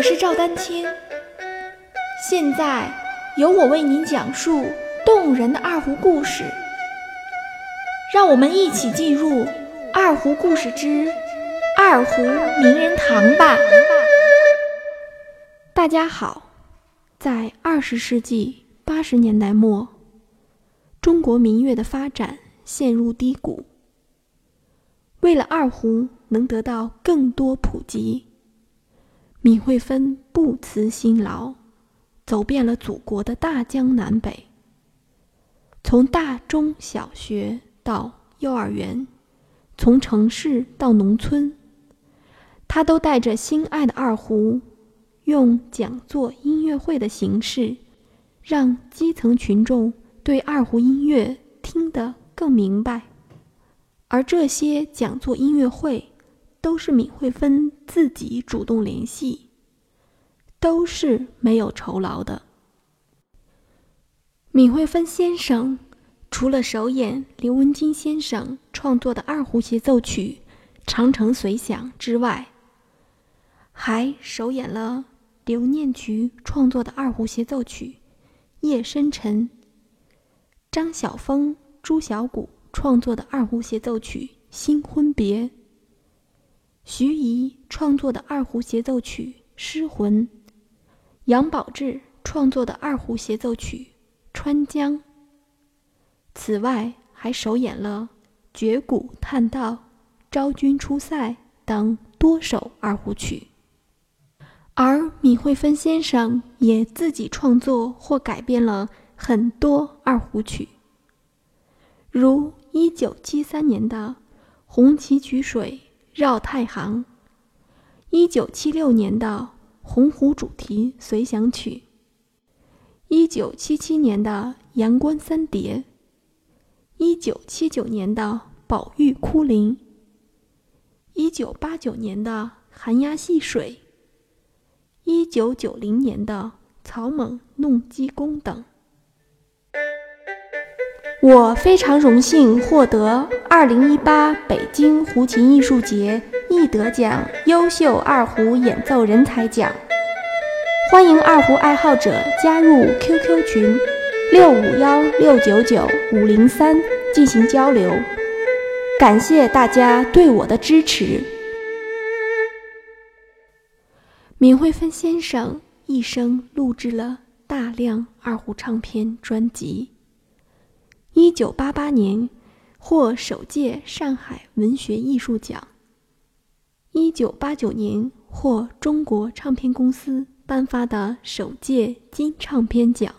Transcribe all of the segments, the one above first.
我是赵丹青，现在由我为您讲述动人的二胡故事。让我们一起进入《二胡故事之二胡名人堂》吧。大家好，在二十世纪八十年代末，中国民乐的发展陷入低谷。为了二胡能得到更多普及，闵惠芬不辞辛劳，走遍了祖国的大江南北。从大中小学到幼儿园，从城市到农村，他都带着心爱的二胡，用讲座音乐会的形式，让基层群众对二胡音乐听得更明白。而这些讲座音乐会，都是闵惠芬自己主动联系，都是没有酬劳的。闵惠芬先生除了首演刘文金先生创作的二胡协奏曲《长城随响》之外，还首演了刘念渠创作的二胡协奏曲《夜深沉》，张晓峰、朱小谷。创作的二胡协奏曲《新婚别》，徐怡创作的二胡协奏曲《失魂》，杨宝志创作的二胡协奏曲《川江》。此外，还首演了《绝谷叹道》《昭君出塞》等多首二胡曲。而闵惠芬先生也自己创作或改编了很多二胡曲，如。一九七三年的《红旗渠水绕太行》，一九七六年的《洪湖主题随想曲》，一九七七年的《阳关三叠》，一九七九年的《宝玉哭灵》，一九八九年的《寒鸦戏水》，一九九零年的《草蜢弄鸡公》等。我非常荣幸获得2018北京胡琴艺术节易得奖优秀二胡演奏人才奖。欢迎二胡爱好者加入 QQ 群六五幺六九九五零三进行交流。感谢大家对我的支持。闵惠芬先生一生录制了大量二胡唱片专辑。一九八八年获首届上海文学艺术奖。一九八九年获中国唱片公司颁发的首届金唱片奖。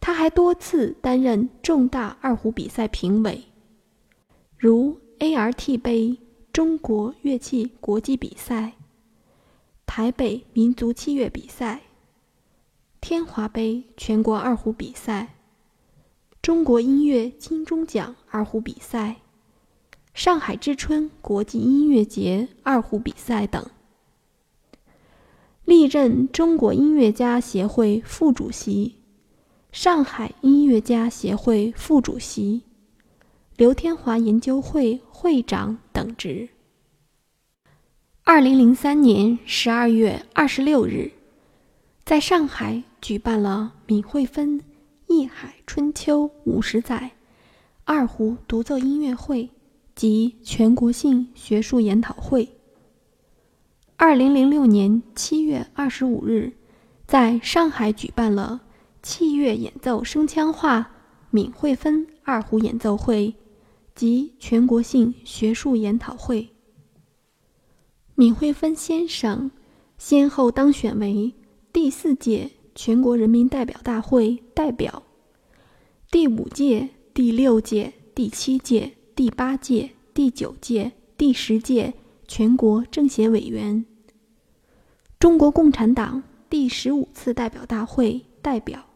他还多次担任重大二胡比赛评委，如 ART 杯中国乐器国际比赛、台北民族器乐比赛、天华杯全国二胡比赛。中国音乐金钟奖二胡比赛、上海之春国际音乐节二胡比赛等，历任中国音乐家协会副主席、上海音乐家协会副主席、刘天华研究会会长等职。二零零三年十二月二十六日，在上海举办了闵惠芬。《艺海春秋五十载》二胡独奏音乐会及全国性学术研讨会。二零零六年七月二十五日，在上海举办了器乐演奏声腔化闵惠芬二胡演奏会及全国性学术研讨会。闵惠芬先生先后当选为第四届。全国人民代表大会代表，第五届、第六届、第七届、第八届、第九届、第十届全国政协委员，中国共产党第十五次代表大会代表，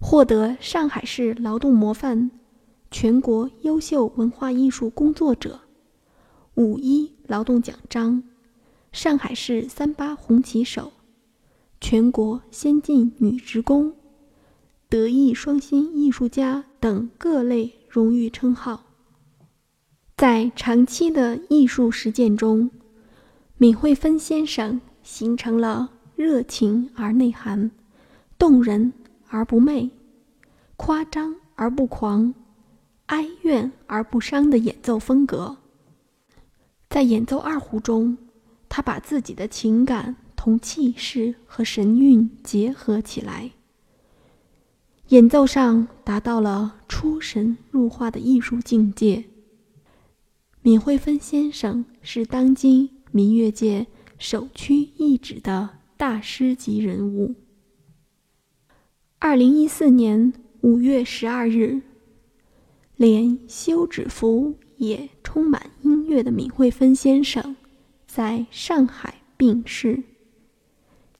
获得上海市劳动模范、全国优秀文化艺术工作者、五一劳动奖章、上海市三八红旗手。全国先进女职工、德艺双馨艺术家等各类荣誉称号。在长期的艺术实践中，闵惠芬先生形成了热情而内涵、动人而不媚、夸张而不狂、哀怨而不伤的演奏风格。在演奏二胡中，他把自己的情感同气势和神韵结合起来，演奏上达到了出神入化的艺术境界。闵惠芬先生是当今民乐界首屈一指的大师级人物。二零一四年五月十二日，连休止符也充满音乐的闵惠芬先生。在上海病逝，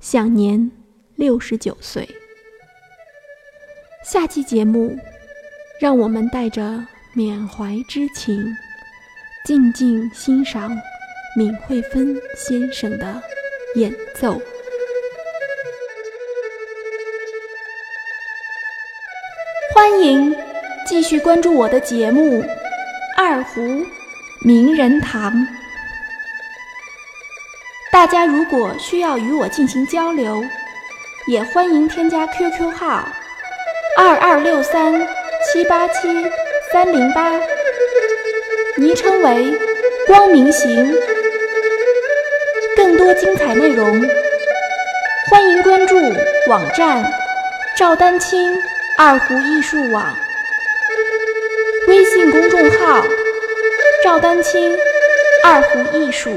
享年六十九岁。下期节目，让我们带着缅怀之情，静静欣赏闵惠芬先生的演奏。欢迎继续关注我的节目《二胡名人堂》。大家如果需要与我进行交流，也欢迎添加 QQ 号二二六三七八七三零八，昵称为“光明行”。更多精彩内容，欢迎关注网站“赵丹青二胡艺术网”，微信公众号“赵丹青二胡艺术”。